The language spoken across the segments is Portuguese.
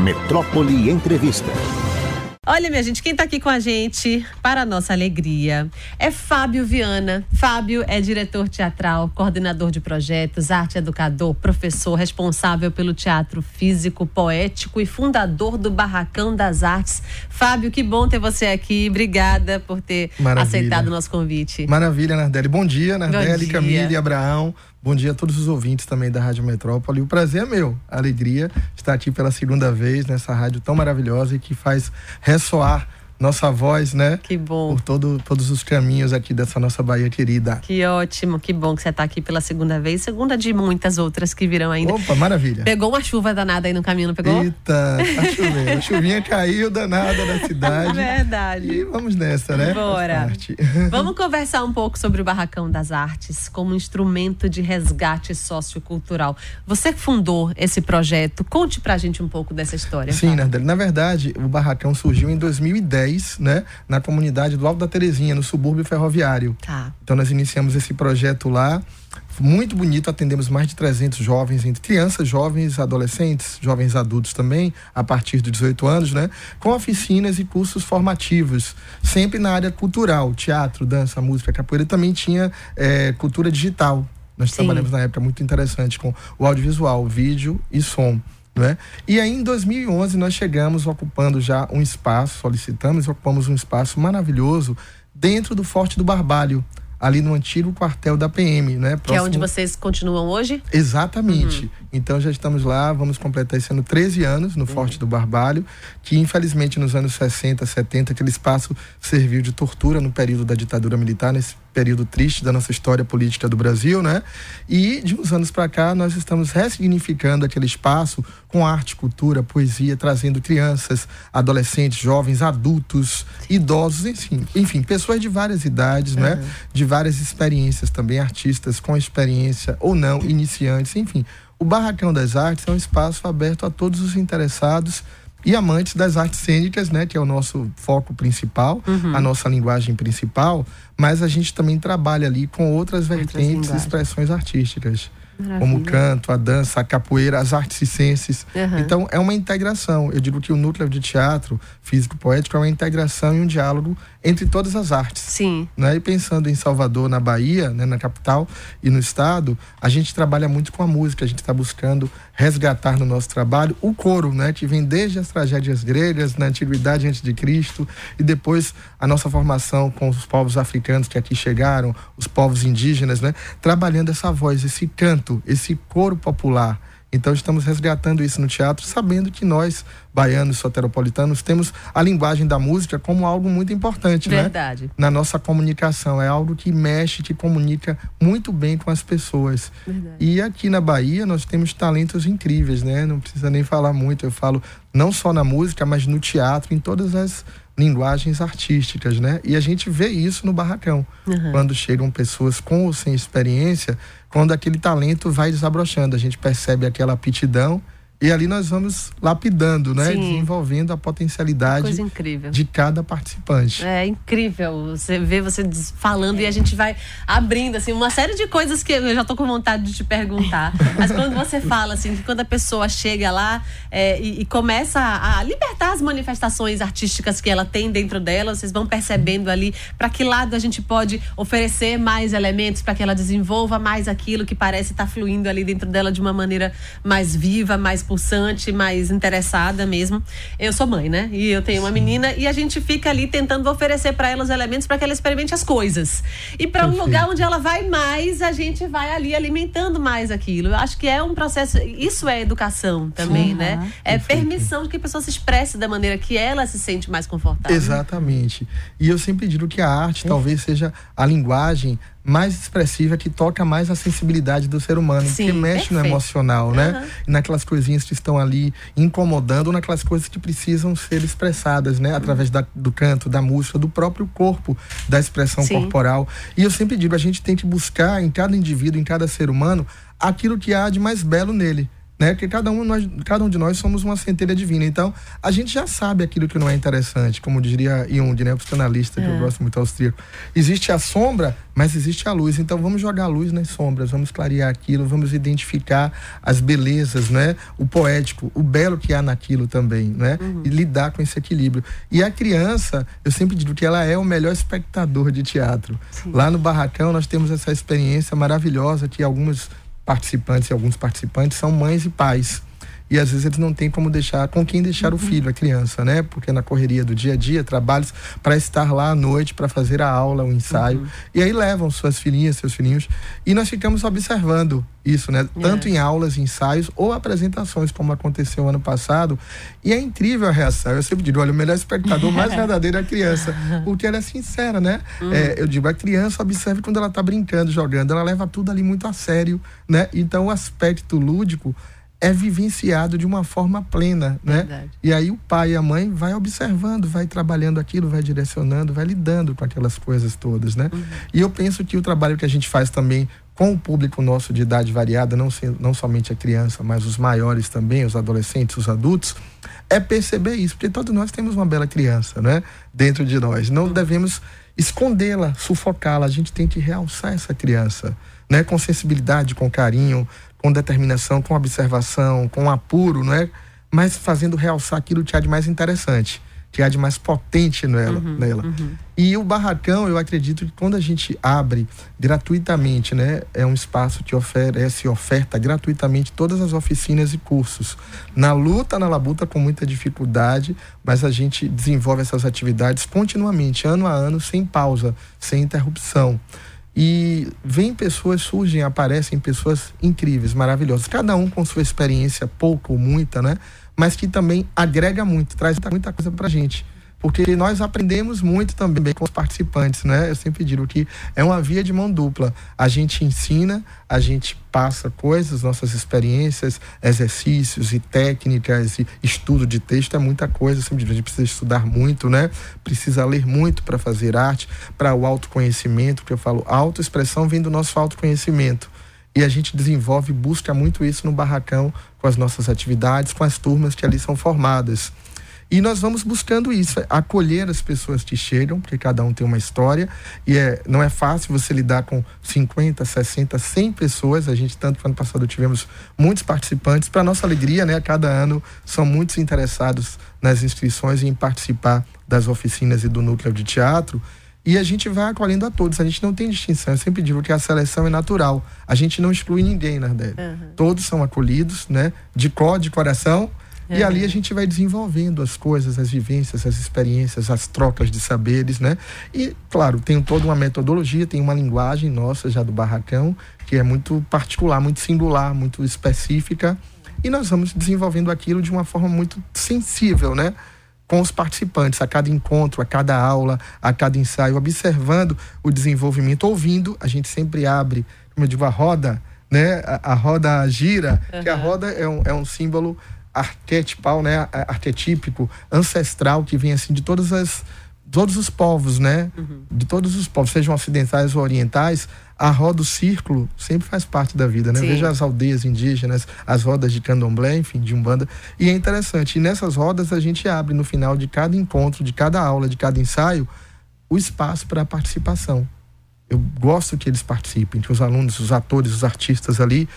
Metrópole Entrevista. Olha, minha gente, quem está aqui com a gente, para a nossa alegria, é Fábio Viana. Fábio é diretor teatral, coordenador de projetos, arte educador, professor responsável pelo teatro físico, poético e fundador do Barracão das Artes. Fábio, que bom ter você aqui. Obrigada por ter Maravilha. aceitado o nosso convite. Maravilha, Nardelli. Bom dia, Nardelli, Camille, Abraão. Bom dia a todos os ouvintes também da Rádio Metrópole. O prazer é meu, a alegria estar aqui pela segunda vez nessa rádio tão maravilhosa e que faz ressoar nossa voz, né? Que bom. Por todo, todos os caminhos aqui dessa nossa Bahia querida. Que ótimo, que bom que você está aqui pela segunda vez, segunda de muitas outras que virão ainda. Opa, maravilha. Pegou uma chuva danada aí no caminho, não pegou? Eita, tá chovendo. A chuvinha caiu danada na cidade. Verdade. E vamos nessa, né? Bora. Vamos conversar um pouco sobre o Barracão das Artes como instrumento de resgate sociocultural. Você fundou esse projeto. Conte pra gente um pouco dessa história. Sim, Nardelli. Na verdade, o Barracão surgiu em 2010 né, na comunidade do Alto da Terezinha, no subúrbio ferroviário. Tá. Então nós iniciamos esse projeto lá, muito bonito, atendemos mais de 300 jovens, entre crianças, jovens, adolescentes, jovens adultos também, a partir de 18 anos, né? Com oficinas e cursos formativos, sempre na área cultural, teatro, dança, música, capoeira, também tinha é, cultura digital. Nós Sim. trabalhamos na época muito interessante com o audiovisual, vídeo e som. Né? E aí em 2011 nós chegamos ocupando já um espaço, solicitamos e ocupamos um espaço maravilhoso dentro do Forte do Barbalho, ali no antigo quartel da PM, né? Próximo... Que é onde vocês continuam hoje? Exatamente. Uhum. Então já estamos lá, vamos completar esse ano 13 anos no uhum. Forte do Barbalho, que infelizmente nos anos 60, 70, aquele espaço serviu de tortura no período da ditadura militar, nesse período triste da nossa história política do Brasil, né? E de uns anos para cá nós estamos ressignificando aquele espaço com arte, cultura, poesia, trazendo crianças, adolescentes, jovens, adultos, idosos, enfim, enfim, pessoas de várias idades, né? uhum. né? De várias experiências também, artistas com experiência ou não, iniciantes, enfim. O Barracão das Artes é um espaço aberto a todos os interessados e amantes das artes cênicas, né, que é o nosso foco principal, uhum. a nossa linguagem principal, mas a gente também trabalha ali com outras vertentes e expressões artísticas. Maravilha. como o canto, a dança, a capoeira, as artes ciências. Uhum. Então é uma integração. Eu digo que o núcleo de teatro físico-poético é uma integração e um diálogo entre todas as artes. Sim. Né? E pensando em Salvador, na Bahia, né, na capital e no estado, a gente trabalha muito com a música. A gente está buscando resgatar no nosso trabalho o coro, né, que vem desde as tragédias gregas, na antiguidade antes de Cristo, e depois a nossa formação com os povos africanos que aqui chegaram, os povos indígenas, né, trabalhando essa voz, esse canto, esse coro popular então estamos resgatando isso no teatro, sabendo que nós, baianos, soteropolitanos, temos a linguagem da música como algo muito importante, né? Verdade. Né? Na nossa comunicação. É algo que mexe, que comunica muito bem com as pessoas. Verdade. E aqui na Bahia nós temos talentos incríveis, né? Não precisa nem falar muito. Eu falo não só na música, mas no teatro, em todas as linguagens artísticas, né? E a gente vê isso no barracão. Uhum. Quando chegam pessoas com ou sem experiência, quando aquele talento vai desabrochando, a gente percebe aquela aptidão e ali nós vamos lapidando, né? Sim. Desenvolvendo a potencialidade de cada participante. É incrível. Você vê você falando e a gente vai abrindo assim uma série de coisas que eu já tô com vontade de te perguntar. Mas quando você fala assim, que quando a pessoa chega lá é, e, e, começa a, libertar as manifestações artísticas que ela tem dentro dela, vocês vão percebendo ali para que lado a gente pode oferecer mais elementos para que ela desenvolva mais aquilo que parece estar tá fluindo ali dentro dela de uma maneira mais viva, mais pulsante, mais interessada mesmo. Eu sou mãe, né? E eu tenho uma menina e a gente fica ali tentando oferecer para ela os elementos para que ela experimente as coisas. E para um lugar onde ela vai mais, a gente vai ali alimentando mais aquilo. Eu acho que é um processo, isso é educação também, Sim, né? É Perfeito. permissão de que a pessoa se expresse da maneira que ela se sente mais confortável. Exatamente. E eu sempre digo que a arte talvez seja a linguagem mais expressiva, que toca mais a sensibilidade do ser humano, Sim, que mexe perfeito. no emocional, uhum. né? E naquelas coisinhas que estão ali incomodando, ou naquelas coisas que precisam ser expressadas, né? Através da, do canto, da música, do próprio corpo, da expressão Sim. corporal. E eu sempre digo, a gente tem que buscar em cada indivíduo, em cada ser humano, aquilo que há de mais belo nele né? Porque cada um, nós, cada um de nós somos uma centelha divina. Então, a gente já sabe aquilo que não é interessante, como diria Jung, né? O psicanalista, é. que eu é. gosto muito austríaco. Existe a sombra, mas existe a luz. Então, vamos jogar a luz nas sombras, vamos clarear aquilo, vamos identificar as belezas, né? O poético, o belo que há naquilo também, né? Uhum. E lidar com esse equilíbrio. E a criança, eu sempre digo que ela é o melhor espectador de teatro. Sim. Lá no Barracão, nós temos essa experiência maravilhosa que alguns participantes e alguns participantes são mães e pais e às vezes eles não têm como deixar com quem deixar uhum. o filho, a criança, né? Porque na correria do dia a dia, trabalhos para estar lá à noite para fazer a aula, o ensaio. Uhum. E aí levam suas filhinhas, seus filhinhos, e nós ficamos observando isso, né? Tanto é. em aulas, ensaios ou apresentações, como aconteceu ano passado. E é incrível a reação. Eu sempre digo, olha, o melhor espectador mais verdadeiro é a criança, porque ela é sincera, né? Uhum. É, eu digo, a criança observe quando ela está brincando, jogando, ela leva tudo ali muito a sério, né? Então o aspecto lúdico é vivenciado de uma forma plena, né? Verdade. E aí o pai e a mãe vai observando, vai trabalhando aquilo, vai direcionando, vai lidando com aquelas coisas todas, né? Uhum. E eu penso que o trabalho que a gente faz também com o público nosso de idade variada, não, não somente a criança, mas os maiores também, os adolescentes, os adultos, é perceber isso, porque todos nós temos uma bela criança, né? Dentro de nós. Não uhum. devemos escondê-la, sufocá-la, a gente tem que realçar essa criança, né? Com sensibilidade, com carinho, com determinação, com observação, com apuro, não é? Mas fazendo realçar aquilo que há de mais interessante, que há de mais potente nela. Uhum, nela. Uhum. E o barracão, eu acredito que quando a gente abre gratuitamente, né, é um espaço que oferece oferta gratuitamente todas as oficinas e cursos. Na luta, na labuta, com muita dificuldade, mas a gente desenvolve essas atividades continuamente, ano a ano, sem pausa, sem interrupção. E vem pessoas, surgem, aparecem pessoas incríveis, maravilhosas, cada um com sua experiência, pouco ou muita, né? Mas que também agrega muito, traz muita coisa pra gente porque nós aprendemos muito também com os participantes, né? Eu sempre digo que é uma via de mão dupla. A gente ensina, a gente passa coisas, nossas experiências, exercícios e técnicas e estudo de texto é muita coisa. Sempre digo, a gente precisa estudar muito, né? Precisa ler muito para fazer arte, para o autoconhecimento, que eu falo, autoexpressão vem do nosso autoconhecimento. E a gente desenvolve, busca muito isso no barracão com as nossas atividades, com as turmas que ali são formadas. E nós vamos buscando isso, é acolher as pessoas que chegam, porque cada um tem uma história, e é, não é fácil você lidar com 50, 60, 100 pessoas. A gente, tanto que ano passado tivemos muitos participantes. Para nossa alegria, né, cada ano são muitos interessados nas inscrições e em participar das oficinas e do núcleo de teatro. E a gente vai acolhendo a todos, a gente não tem distinção. Eu sempre digo que a seleção é natural. A gente não exclui ninguém, Nardelli. Uhum. Todos são acolhidos, né? De cor, de coração e ali a gente vai desenvolvendo as coisas, as vivências, as experiências, as trocas de saberes, né? E, claro, tem toda uma metodologia, tem uma linguagem nossa já do barracão, que é muito particular, muito singular, muito específica. E nós vamos desenvolvendo aquilo de uma forma muito sensível, né? Com os participantes, a cada encontro, a cada aula, a cada ensaio, observando o desenvolvimento, ouvindo, a gente sempre abre, como eu digo, a roda, né? A, a roda gira, uhum. que a roda é um, é um símbolo arquetipal, né, arquetípico, ancestral que vem assim de todas as todos os povos, né? Uhum. De todos os povos, sejam ocidentais ou orientais, a roda, o círculo, sempre faz parte da vida, né? Sim. Veja as aldeias indígenas, as rodas de candomblé, enfim, de umbanda. E é interessante, e nessas rodas a gente abre no final de cada encontro, de cada aula, de cada ensaio, o espaço para a participação. Eu gosto que eles participem, que os alunos, os atores, os artistas ali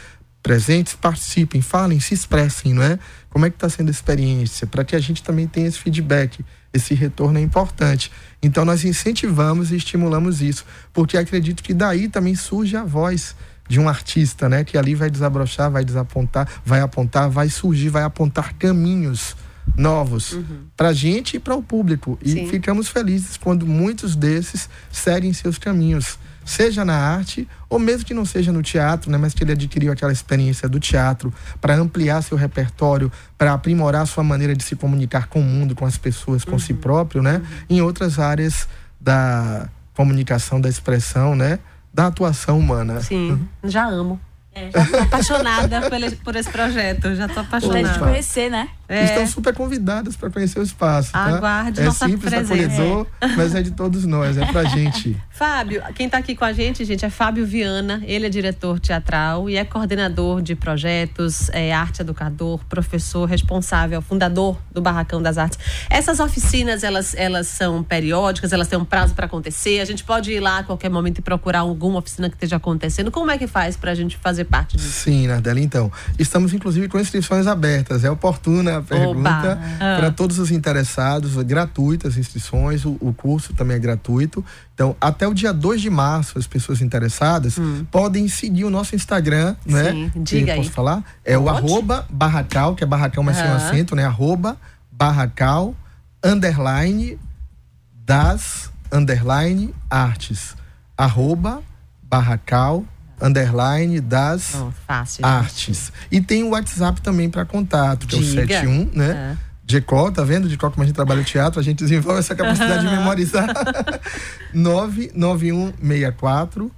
presentes participem, falem, se expressem, não é? Como é que está sendo a experiência? Para que a gente também tenha esse feedback, esse retorno é importante. Então nós incentivamos e estimulamos isso, porque acredito que daí também surge a voz de um artista, né? Que ali vai desabrochar, vai desapontar, vai apontar, vai surgir, vai apontar caminhos novos uhum. para a gente e para o público. E Sim. ficamos felizes quando muitos desses seguem seus caminhos seja na arte ou mesmo que não seja no teatro, né, mas que ele adquiriu aquela experiência do teatro para ampliar seu repertório, para aprimorar sua maneira de se comunicar com o mundo, com as pessoas, com uhum. si próprio, né, uhum. em outras áreas da comunicação, da expressão, né, da atuação humana. Sim, uhum. já amo. É, já tô apaixonada por, por esse projeto, já tô apaixonada. Pra gente conhecer, né? É. estão super convidadas para conhecer o espaço. Tá? Aguarde é nossa simples, presença. acolhedor, mas é de todos nós, é pra gente. Fábio, quem está aqui com a gente, gente, é Fábio Viana. Ele é diretor teatral e é coordenador de projetos, é arte educador, professor responsável, fundador do Barracão das Artes. Essas oficinas, elas, elas são periódicas, elas têm um prazo para acontecer. A gente pode ir lá a qualquer momento e procurar alguma oficina que esteja acontecendo. Como é que faz para a gente fazer parte disso? Sim, Nardela, então. Estamos, inclusive, com inscrições abertas. É oportuna a pergunta para todos os interessados, gratuitas inscrições. O, o curso também é gratuito. Então, até o dia 2 de março, as pessoas interessadas hum. podem seguir o nosso Instagram, né? Sim, diga aí. Posso falar? É Pode? o arroba barracal, que é barracal, mas sem um acento, né? Arroba barracal, underline, das, underline, artes. Arroba barracal, underline, das oh, fácil, artes. E tem o WhatsApp também para contato, que Diga. é o 71, né? É. Decó, tá vendo? Decó, como a gente trabalha o teatro, a gente desenvolve essa capacidade de memorizar. 99164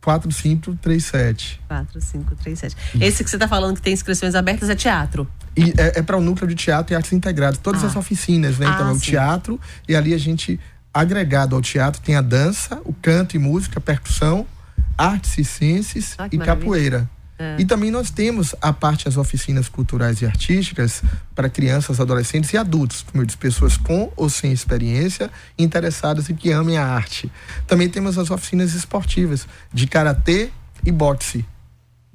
4537. 4537. Esse que você está falando que tem inscrições abertas é teatro? E é, é para o núcleo de teatro e artes integradas. Todas ah. as oficinas, né? Então ah, é o sim. teatro e ali a gente, agregado ao teatro, tem a dança, o canto e música, percussão, artes e ciências ah, e maravilha. capoeira. É. E também nós temos a parte das oficinas culturais e artísticas para crianças, adolescentes e adultos, como eu disse, pessoas com ou sem experiência, interessadas e que amem a arte. Também temos as oficinas esportivas de karatê e boxe.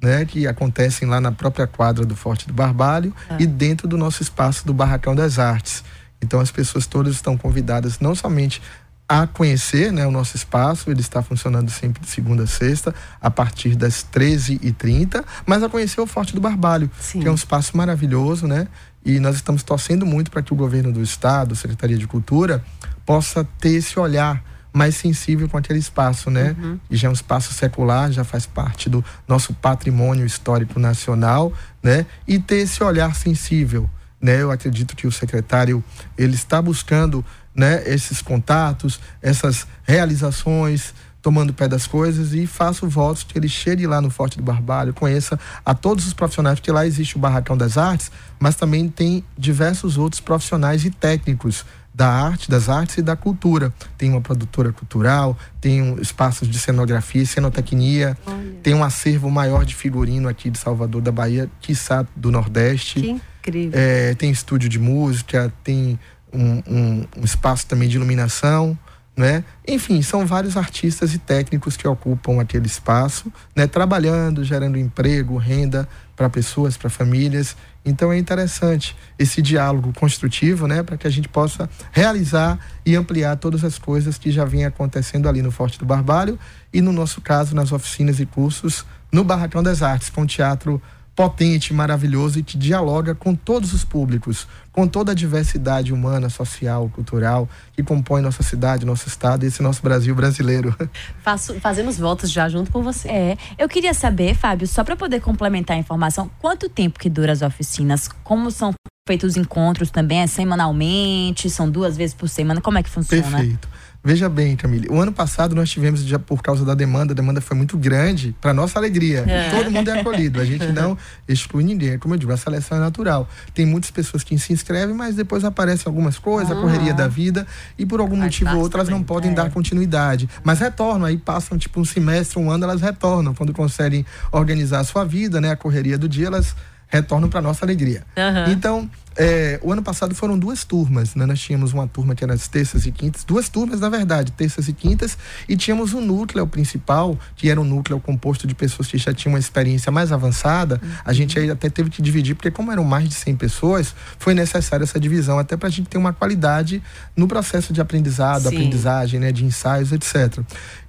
Né, que acontecem lá na própria quadra do Forte do Barbalho é. e dentro do nosso espaço do Barracão das Artes. Então as pessoas todas estão convidadas não somente a conhecer né, o nosso espaço, ele está funcionando sempre de segunda a sexta, a partir das 13h30, mas a conhecer o Forte do Barbalho, Sim. que é um espaço maravilhoso, né? E nós estamos torcendo muito para que o governo do estado, a Secretaria de Cultura, possa ter esse olhar mais sensível com aquele espaço, né? Uhum. E já é um espaço secular, já faz parte do nosso patrimônio histórico nacional, né? E ter esse olhar sensível, né? Eu acredito que o secretário ele está buscando né, esses contatos, essas realizações, tomando pé das coisas e faço votos que ele chegue lá no Forte do Barbalho, conheça a todos os profissionais, porque lá existe o Barracão das Artes, mas também tem diversos outros profissionais e técnicos da arte, das artes e da cultura. Tem uma produtora cultural, tem um espaços de cenografia e cenotecnia, Olha. tem um acervo maior de figurino aqui de Salvador da Bahia, quiçá do Nordeste. Que incrível. É, tem estúdio de música, tem um, um, um espaço também de iluminação, né? Enfim, são vários artistas e técnicos que ocupam aquele espaço, né? Trabalhando, gerando emprego, renda para pessoas, para famílias. Então é interessante esse diálogo construtivo, né? Para que a gente possa realizar e ampliar todas as coisas que já vinham acontecendo ali no Forte do Barbalho e no nosso caso nas oficinas e cursos no Barracão das Artes, com o teatro potente, maravilhoso e que dialoga com todos os públicos, com toda a diversidade humana, social, cultural que compõe nossa cidade, nosso estado e esse nosso Brasil brasileiro. Faço, fazemos votos já junto com você. É, eu queria saber, Fábio, só para poder complementar a informação, quanto tempo que dura as oficinas? Como são feitos os encontros também? É semanalmente? São duas vezes por semana? Como é que funciona? Perfeito. Veja bem, Camille, o ano passado nós tivemos, já por causa da demanda, a demanda foi muito grande, para nossa alegria. É. Todo mundo é acolhido, a gente não exclui ninguém. Como eu digo, a seleção é natural. Tem muitas pessoas que se inscrevem, mas depois aparecem algumas coisas, a correria da vida, e por algum motivo ou outro elas não podem é. dar continuidade. Mas retornam, aí passam tipo um semestre, um ano, elas retornam. Quando conseguem organizar a sua vida, né, a correria do dia, elas retornam para nossa alegria. Uhum. Então, é, o ano passado foram duas turmas, né? Nós tínhamos uma turma que era as terças e quintas, duas turmas, na verdade, terças e quintas, e tínhamos um núcleo principal, que era um núcleo composto de pessoas que já tinham uma experiência mais avançada. Uhum. A gente aí até teve que dividir, porque como eram mais de 100 pessoas, foi necessária essa divisão, até para a gente ter uma qualidade no processo de aprendizado, Sim. aprendizagem, né? De ensaios, etc.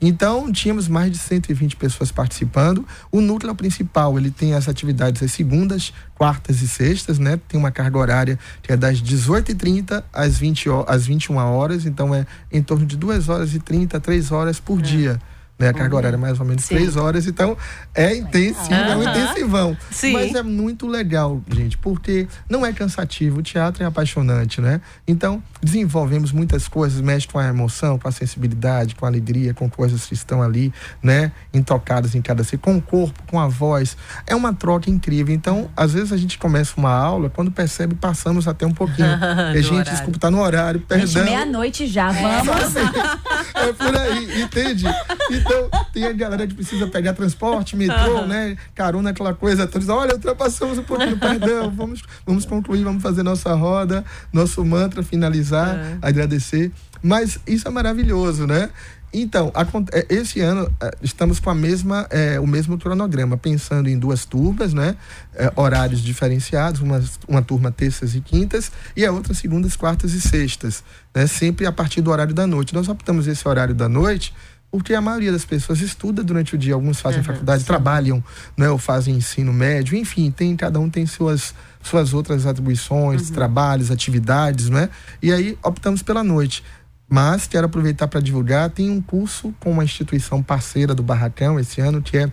Então, tínhamos mais de 120 pessoas participando. O núcleo principal, ele tem as atividades às segundas, quartas e sextas, né? Tem uma carga horária que é das 18h30 às, 20, às 21 horas, então é em torno de 2 horas e 30, 3 horas por é. dia. Né? A carga horária é mais ou menos Sim. três horas, então é intensivo, é um intensivão. Sim. Mas é muito legal, gente, porque não é cansativo, o teatro é apaixonante, né? Então, desenvolvemos muitas coisas, mexe com a emoção, com a sensibilidade, com a alegria, com coisas que estão ali, né? Intocadas em cada ser, com o corpo, com a voz. É uma troca incrível. Então, às vezes a gente começa uma aula, quando percebe, passamos até um pouquinho. e, gente, horário. desculpa, tá no horário, perdão. meia-noite já, vamos. É por aí, entende? Então, tem a galera que precisa pegar transporte, metrô, né? Carona, aquela coisa toda. Olha, ultrapassamos um pouquinho, perdão. Vamos, vamos concluir, vamos fazer nossa roda, nosso mantra, finalizar, É. agradecer. Mas isso é maravilhoso, né? Então, é, esse ano é, estamos com a mesma, é, o mesmo cronograma, pensando em duas turmas, né? É, horários diferenciados, uma, uma turma terças e quintas e a outra segundas, quartas e sextas, né? Sempre a partir do horário da noite. Nós optamos esse horário da noite porque a maioria das pessoas estuda durante o dia, alguns fazem faculdade, trabalham, né, ou fazem ensino médio, enfim, tem cada um tem suas suas outras atribuições, trabalhos, atividades, né? E aí optamos pela noite. Mas quero aproveitar para divulgar, tem um curso com uma instituição parceira do Barracão esse ano, que é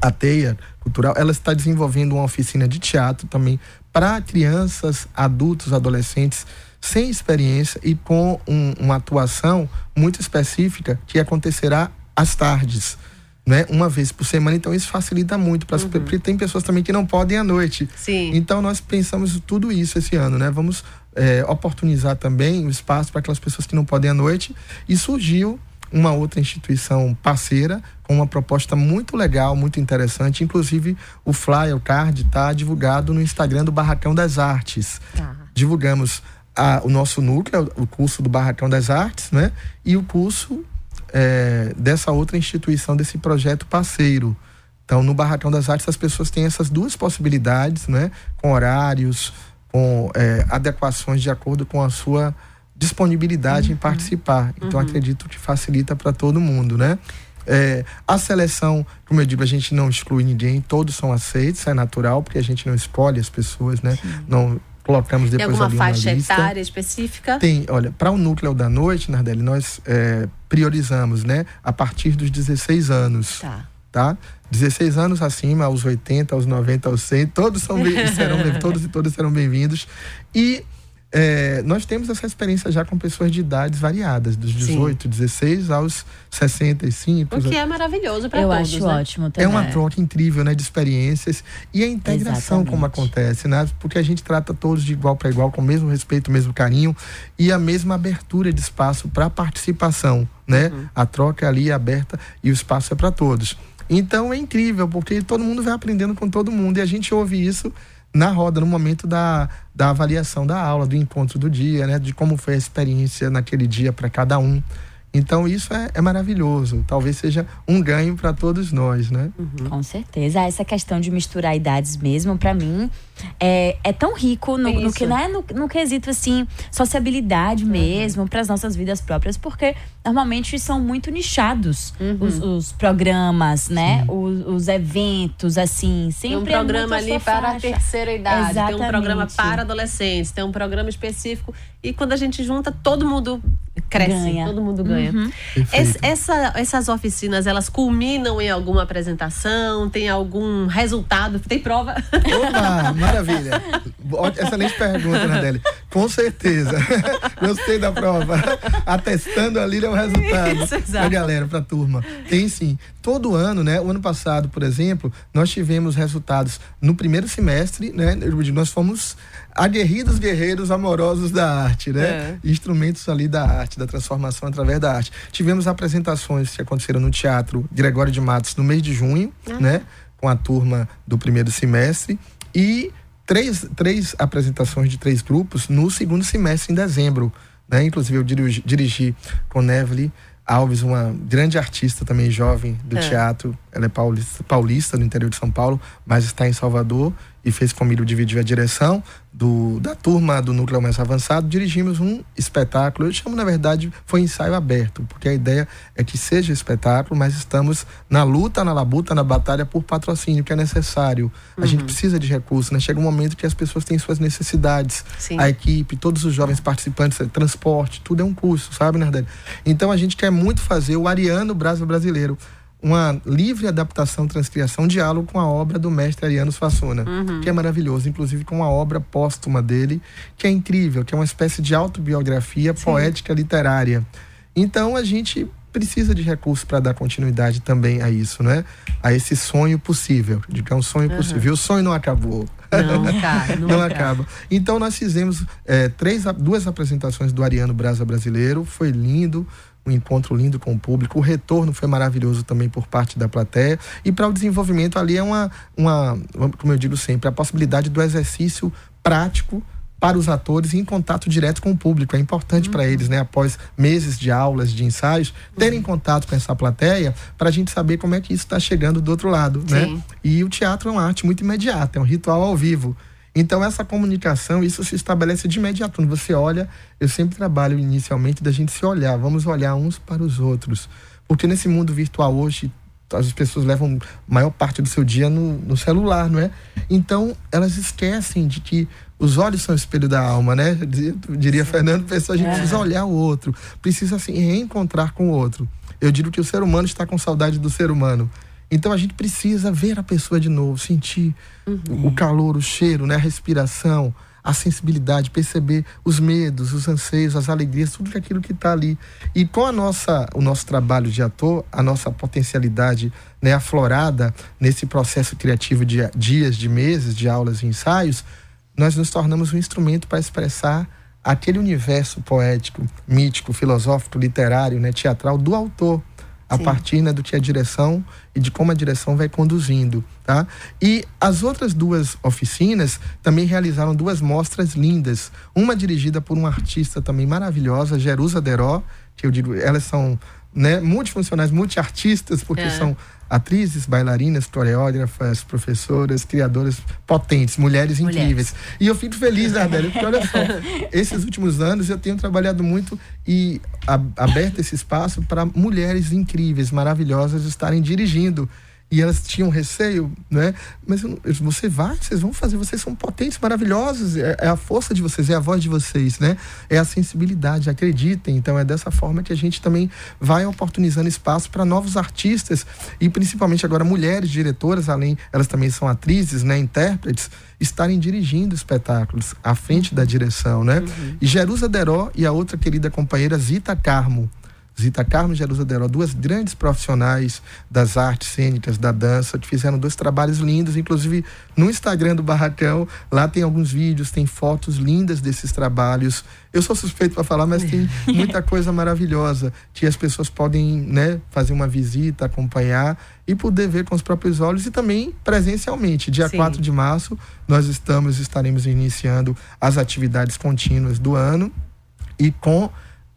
a Teia Cultural. Ela está desenvolvendo uma oficina de teatro também para crianças, adultos, adolescentes sem experiência e com um- uma atuação muito específica que acontecerá às tardes. Né, uma vez por semana, então isso facilita muito para porque tem pessoas também que não podem à noite. Sim. Então nós pensamos tudo isso esse ano, né? Vamos é, oportunizar também o espaço para aquelas pessoas que não podem à noite e surgiu uma outra instituição parceira com uma proposta muito legal, muito interessante. Inclusive o flyer, o card está divulgado no Instagram do Barracão das Artes. Tá. Divulgamos a- o nosso núcleo, o curso do Barracão das Artes, né? E o curso é, dessa outra instituição, desse projeto parceiro. Então, no Barracão das Artes, as pessoas têm essas duas possibilidades, né? Com horários, com é, adequações de acordo com a sua disponibilidade em participar. Então, acredito que facilita para todo mundo, né? É, a seleção, como eu digo, a gente não exclui ninguém, todos são aceitos, é natural, porque a gente não escolhe as pessoas, né? Não colocamos Tem depois alguma ali uma faixa etária específica? Tem, olha, para o núcleo da noite, Nardelli, nós é, priorizamos, né? A partir dos 16 anos, Tá. tá? 16 anos acima, aos 80, aos 90, aos 100, todos são serão todos e todas serão bem-vindos. E é, nós temos essa experiência já com pessoas de idades variadas, dos 18, 16 aos 65. O que é maravilhoso para Eu todos, acho né? ótimo É também. uma troca incrível, né, de experiências e a integração como Exatamente. acontece, né? Porque a gente trata todos de igual para igual, com o mesmo respeito, o mesmo carinho e a mesma abertura de espaço para participação, né? Uhum. A troca ali é aberta e o espaço é para todos. Então é incrível, porque todo mundo vai aprendendo com todo mundo e a gente ouve isso na roda, no momento da, da avaliação da aula, do encontro do dia, né? De como foi a experiência naquele dia para cada um. Então isso é, é maravilhoso. Talvez seja um ganho para todos nós, né? Com certeza. Essa questão de misturar idades mesmo, pra mim, é, é tão rico no, no que, né, no, no quesito, assim, sociabilidade mesmo, pras nossas vidas próprias, porque normalmente são muito nichados os, os programas, né? Os, os eventos, assim, Tem um sempre é muito programa a ali para a terceira idade, tem um programa Exatamente. para adolescentes, tem um programa específico. E quando a gente junta, todo mundo cresce, Ganha. todo mundo ganha. Perfeito. Es- essa- essas oficinas, elas culminam em alguma apresentação? Tem algum resultado? Tem prova? Opa, maravilha. Excelente pergunta, Nadelli. Com certeza. Gostei da prova. Atestando ali é o resultado Isso, exato. pra galera, pra turma. Tem sim. Todo ano, né? O ano passado, por exemplo, nós tivemos resultados no primeiro semestre, né? Nós fomos aguerridos guerreiros amorosos da arte, né? É. Instrumentos ali da arte, da transformação através da arte. Tivemos apresentações que aconteceram no Teatro Gregório de Matos no mês de junho, né? Com a turma do primeiro semestre. E três, três apresentações de três grupos no segundo semestre, em dezembro. Né? Inclusive, eu dirigi, dirigi com Neville Alves, uma grande artista também jovem do É. teatro. Ela é paulista, paulista, do interior de São Paulo, mas está em Salvador. E fez comigo dividir a direção do, da turma do núcleo mais avançado, dirigimos um espetáculo. Eu chamo, na verdade, foi ensaio aberto, porque a ideia é que seja espetáculo, mas estamos na luta, na labuta, na batalha por patrocínio, que é necessário. A gente uhum. precisa de recursos, né? Chega um momento que as pessoas têm suas necessidades. Sim. A equipe, todos os jovens participantes, transporte, tudo é um custo, sabe, Nardelli? Então a gente quer muito fazer o Ariano Brasil Brasileiro uma livre adaptação, transcriação, diálogo com a obra do mestre Ariano Suassuna, uhum. que é maravilhoso, inclusive com uma obra póstuma dele, que é incrível, que é uma espécie de autobiografia Sim. poética literária. Então a gente precisa de recursos para dar continuidade também a isso, né? A esse sonho possível, de que é um sonho uhum. possível. E o sonho não acabou. Não, cara, não, não acaba. Então nós fizemos é, três, duas apresentações do Ariano Brasa Brasileiro, foi lindo um encontro lindo com o público. O retorno foi maravilhoso também por parte da plateia. E para o desenvolvimento ali é uma, uma, como eu digo sempre, a possibilidade do exercício prático para os atores em contato direto com o público. É importante uhum. para eles, né, após meses de aulas, de ensaios, terem uhum. contato com essa plateia para a gente saber como é que isso está chegando do outro lado, né? Sim. né? E o teatro é uma arte muito imediata, é um ritual ao vivo. Então, essa comunicação, isso se estabelece de imediato. Quando você olha, eu sempre trabalho inicialmente da gente se olhar, vamos olhar uns para os outros. Porque nesse mundo virtual hoje, as pessoas levam maior parte do seu dia no, no celular, não é? Então, elas esquecem de que os olhos são o espelho da alma, né? Diria Fernando Pessoa, a gente é. precisa olhar o outro, precisa assim reencontrar com o outro. Eu digo que o ser humano está com saudade do ser humano. Então a gente precisa ver a pessoa de novo, sentir uhum. o calor, o cheiro, né? a respiração, a sensibilidade, perceber os medos, os anseios, as alegrias, tudo aquilo que está ali. E com a nossa, o nosso trabalho de ator, a nossa potencialidade né, aflorada nesse processo criativo de dias, de meses, de aulas e ensaios, nós nos tornamos um instrumento para expressar aquele universo poético, mítico, filosófico, literário, né, teatral do autor a Sim. partir né, do que é a direção e de como a direção vai conduzindo, tá? E as outras duas oficinas também realizaram duas mostras lindas, uma dirigida por uma artista também maravilhosa, Jerusa Deró, que eu digo, elas são né, multifuncionais, multiartistas, porque é. são atrizes, bailarinas, coreógrafas, professoras, criadoras potentes, mulheres, mulheres. incríveis. E eu fico feliz, Ardélia, porque olha só, esses últimos anos eu tenho trabalhado muito e aberto esse espaço para mulheres incríveis, maravilhosas estarem dirigindo e elas tinham receio, né? Mas você vai, vocês vão fazer, vocês são potentes, maravilhosos, é, é, a força de vocês, é a voz de vocês, né? É a sensibilidade, acreditem. Então é dessa forma que a gente também vai oportunizando espaço para novos artistas e principalmente agora mulheres diretoras, além, elas também são atrizes, né, intérpretes, estarem dirigindo espetáculos à frente da direção, né? Uhum. E Jerusa Deró e a outra querida companheira Zita Carmo, Zita Carmo e Jerusa Deró, duas grandes profissionais das artes cênicas, da dança, que fizeram dois trabalhos lindos, inclusive no Instagram do Barracão, lá tem alguns vídeos, tem fotos lindas desses trabalhos. Eu sou suspeito para falar, mas tem muita coisa maravilhosa que as pessoas podem né, fazer uma visita, acompanhar e poder ver com os próprios olhos e também presencialmente. Dia Sim. 4 de março, nós estamos, estaremos iniciando as atividades contínuas do ano e com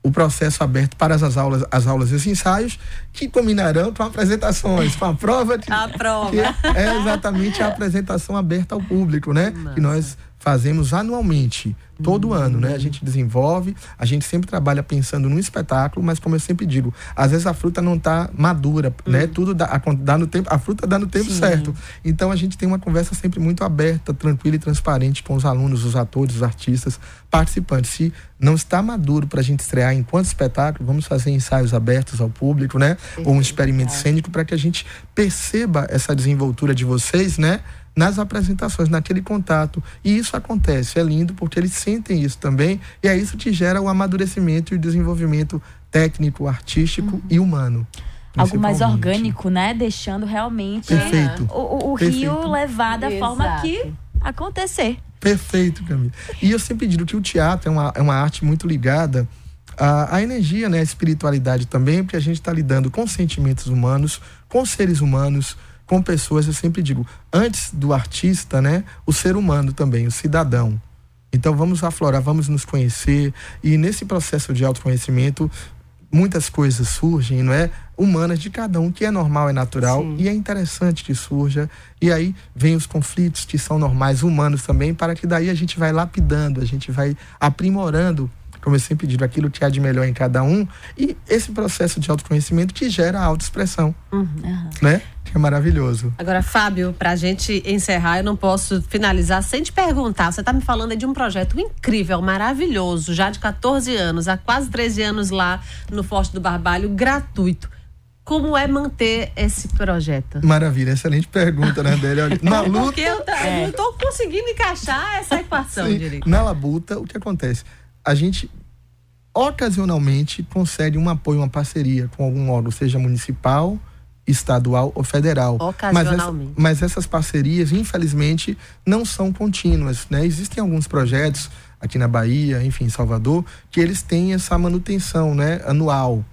o processo aberto para as aulas, as aulas e os ensaios, que combinarão com apresentações, com a prova. De, a prova. é exatamente a apresentação aberta ao público, né? Nossa. Que nós fazemos anualmente, todo uhum. ano, né? A gente desenvolve, a gente sempre trabalha pensando num espetáculo, mas como eu sempre digo, às vezes a fruta não está madura, uhum. né? Tudo dá, dá, no tempo, a fruta dá no tempo Sim. certo. Então a gente tem uma conversa sempre muito aberta, tranquila e transparente com os alunos, os atores, os artistas, participantes. Se não está maduro para a gente estrear enquanto espetáculo, vamos fazer ensaios abertos ao público, né? Ou um experimento cênico para que a gente perceba essa desenvoltura de vocês, né? Nas apresentações, naquele contato. E isso acontece, é lindo porque eles sentem isso também, e é isso que gera o amadurecimento e o desenvolvimento técnico, artístico uhum. e humano. Algo mais orgânico, né? Deixando realmente Perfeito. o, o Perfeito. rio levar da Exato. forma que acontecer. Perfeito, Camila. E eu sempre digo que o teatro é uma, é uma arte muito ligada à, à energia, né? À espiritualidade também, porque a gente está lidando com sentimentos humanos, com seres humanos, com pessoas, eu sempre digo, antes do artista, né, o ser humano também, o cidadão. Então vamos aflorar, vamos nos conhecer e nesse processo de autoconhecimento muitas coisas surgem, não é? Humanas de cada um, que é normal, é natural Sim. e é interessante que surja. E aí vem os conflitos que são normais, humanos também, para que daí a gente vai lapidando, a gente vai aprimorando, como eu sempre digo, aquilo que há de melhor em cada um. E esse processo de autoconhecimento que gera a autoexpressão, né? Que é maravilhoso. Agora, Fábio, para a gente encerrar, eu não posso finalizar sem te perguntar. Você está me falando aí de um projeto incrível, maravilhoso, já de 14 anos, há quase 13 anos lá no Forte do Barbalho, gratuito. Como é manter esse projeto? Maravilha, excelente pergunta, né, Adélia? Olha, na luta. Porque eu, tá- eu não estou conseguindo encaixar essa equação Sim. direito. Na labuta, o que acontece? A gente ocasionalmente concede um apoio, uma parceria com algum órgão, seja municipal, estadual ou federal. Ocasionalmente. Mas, mas essas parcerias, infelizmente, não são contínuas. Né? Existem alguns projetos aqui na Bahia, enfim, em Salvador, que eles têm essa manutenção né, anual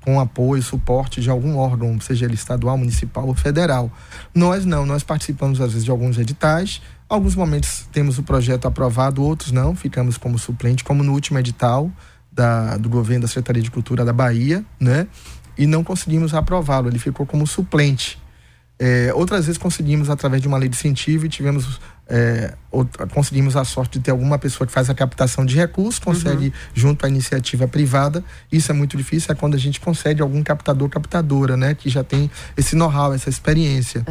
com apoio, suporte de algum órgão, seja ele estadual, municipal ou federal. Nós não, nós participamos às vezes de alguns editais, alguns momentos temos o projeto aprovado, outros não, ficamos como suplente, como no último edital da, do governo da Secretaria de Cultura da Bahia, né? E não conseguimos aprová-lo, ele ficou como suplente. É, outras vezes conseguimos através de uma lei de incentivo e tivemos é, outra- conseguimos a sorte de ter alguma pessoa que faz a captação de recursos, consegue junto à iniciativa privada. Isso é muito difícil, é quando a gente consegue algum captador, captadora, né, que já tem esse know-how, essa experiência.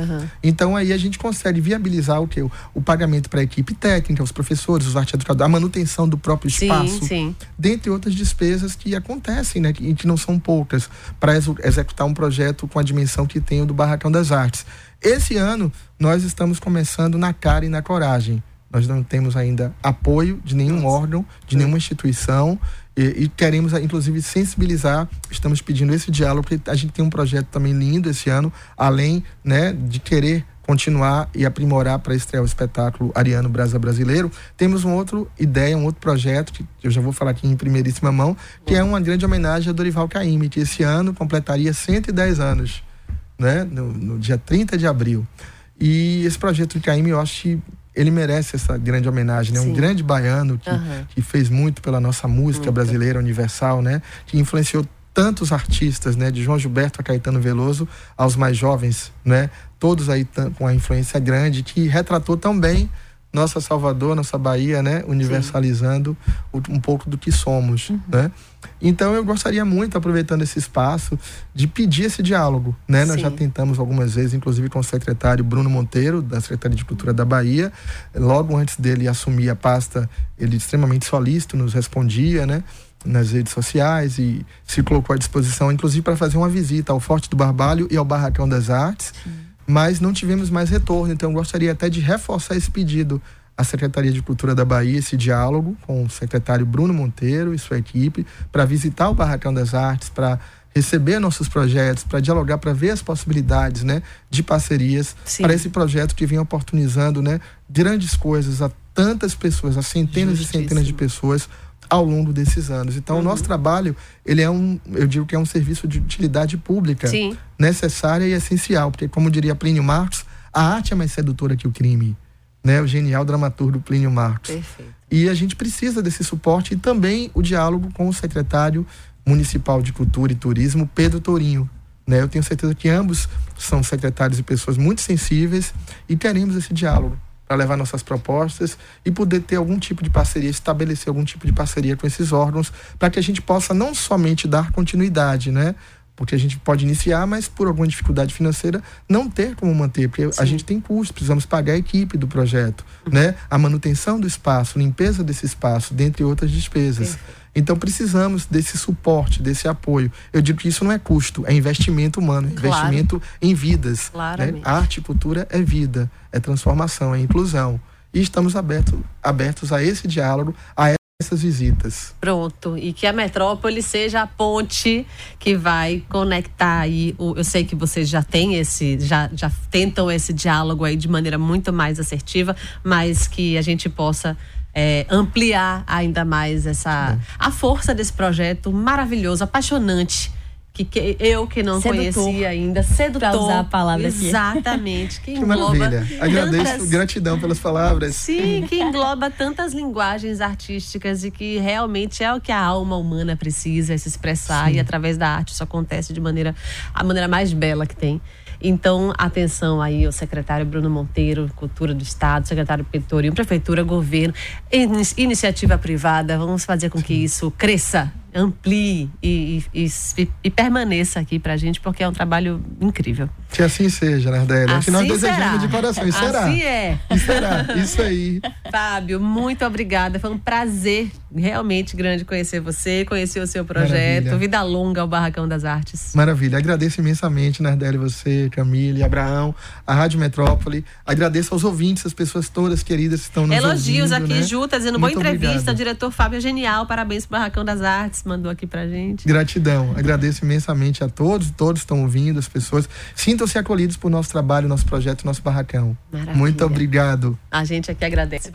Então aí a gente consegue viabilizar o que o, o pagamento para a equipe técnica, os professores, os arte educadores, a manutenção do próprio Sim, espaço sim. dentre outras despesas que acontecem, né, e que não são poucas, para executar um projeto com a dimensão que tem o do Barracão das Artes. Esse ano, nós estamos começando na cara e na coragem. Nós não temos ainda apoio de nenhum órgão, de nenhuma instituição, e, e queremos, inclusive, sensibilizar. Estamos pedindo esse diálogo, porque a gente tem um projeto também lindo esse ano, além né, de querer continuar e aprimorar para estrear o espetáculo Ariano Brasa Brasileiro, temos uma outra ideia, um outro projeto, que eu já vou falar aqui em primeiríssima mão, que é uma grande homenagem a Dorival Caymmi, que esse ano completaria 110 anos, né, no, no dia 30 de abril. E esse projeto Caymmi, eu acho que ele merece essa grande homenagem, né? Um Sim. grande baiano que, Aham. que fez muito pela nossa música brasileira universal, né? Que influenciou tantos artistas, né? De João Gilberto a Caetano Veloso aos mais jovens, né? Todos aí com a influência grande que retratou tão bem nossa Salvador, nossa Bahia, né? Universalizando o- um pouco do que somos, né? Então eu gostaria muito, aproveitando esse espaço, de pedir esse diálogo, né? Nós já Sim. tentamos algumas vezes, inclusive com o secretário Bruno Monteiro, da Secretaria de Cultura da Bahia. Logo antes dele assumir a pasta, ele extremamente solícito nos respondia, né? Nas redes sociais e se colocou à disposição, inclusive para fazer uma visita ao Forte do Barbalho e ao Barracão das Artes. Mas não tivemos mais retorno, então eu gostaria até de reforçar esse pedido à Secretaria de Cultura da Bahia, esse diálogo com o secretário Bruno Monteiro e sua equipe, para visitar o Barracão das Artes, para receber nossos projetos, para dialogar, para ver as possibilidades né, de parcerias Sim. para esse projeto que vem oportunizando né, grandes coisas a tantas pessoas, a centenas e Justíssimo. centenas de pessoas ao longo desses anos. Então, o nosso trabalho, ele é um, eu digo que é um serviço de utilidade pública Sim. necessária e essencial, porque como diria Plínio Marcos, a arte é mais sedutora que o crime, né? O genial dramaturgo Plínio Marcos. Perfeito. E a gente precisa desse suporte e também o diálogo com o secretário municipal de Cultura e Turismo, Pedro Tourinho. Né? Eu tenho certeza que ambos são secretários e pessoas muito sensíveis e teremos esse diálogo para levar nossas propostas e poder ter algum tipo de parceria, estabelecer algum tipo de parceria com esses órgãos, para que a gente possa não somente dar continuidade, né? Porque a gente pode iniciar, mas por alguma dificuldade financeira não ter como manter, porque a gente tem custos, precisamos pagar a equipe do projeto, né? A manutenção do espaço, limpeza desse espaço, dentre outras despesas. Então precisamos desse suporte, desse apoio. Eu digo que isso não é custo, é investimento humano, é Claro. investimento em vidas. Né? Arte e cultura é vida, é transformação, é inclusão. E estamos aberto, abertos a esse diálogo, a essas visitas. Pronto. E que a metrópole seja a ponte que vai conectar aí. O, eu sei que vocês já têm esse, já, já tentam esse diálogo aí de maneira muito mais assertiva, mas que a gente possa é, ampliar ainda mais essa a força desse projeto maravilhoso, apaixonante. Que, que eu que não Sedutor. conhecia ainda, sedutor. Pra usar a palavra aqui. Exatamente, que Que engloba maravilha. Agradeço, tantas- gratidão pelas palavras. Sim, que engloba tantas linguagens artísticas e que realmente é o que a alma humana precisa se expressar e através da arte isso acontece de maneira a maneira mais bela que tem. Então, atenção aí ao secretário Bruno Monteiro, Cultura do Estado, secretário Peitorinho, Prefeitura, Governo, ini- iniciativa privada, vamos fazer com que isso cresça, amplie e, e- e- e permaneça aqui pra gente, porque é um trabalho incrível. Que assim seja, Nardélia. É que nós Assim desejamos será. de coração. E será. Assim é. E será. Isso aí. Fábio, muito obrigada. Foi um prazer realmente grande conhecer você, conhecer o seu projeto. Maravilha. Vida longa ao Barracão das Artes. Maravilha. Agradeço imensamente, Nardélia, você, Camille, Abraão, a Rádio Metrópole. Agradeço aos ouvintes, as pessoas todas queridas que estão nos Elogios ouvindo, aqui, né? Ju, tá dizendo boa entrevista. obrigado. O diretor Fábio é genial. Parabéns pro Barracão das Artes. Mandou aqui pra gente. Gratidão. Agradeço imensamente a todos, todos estão ouvindo, as pessoas. Sintam-se acolhidos por nosso trabalho, nosso projeto, nosso barracão. Maravilha. Muito obrigado. A gente aqui agradece.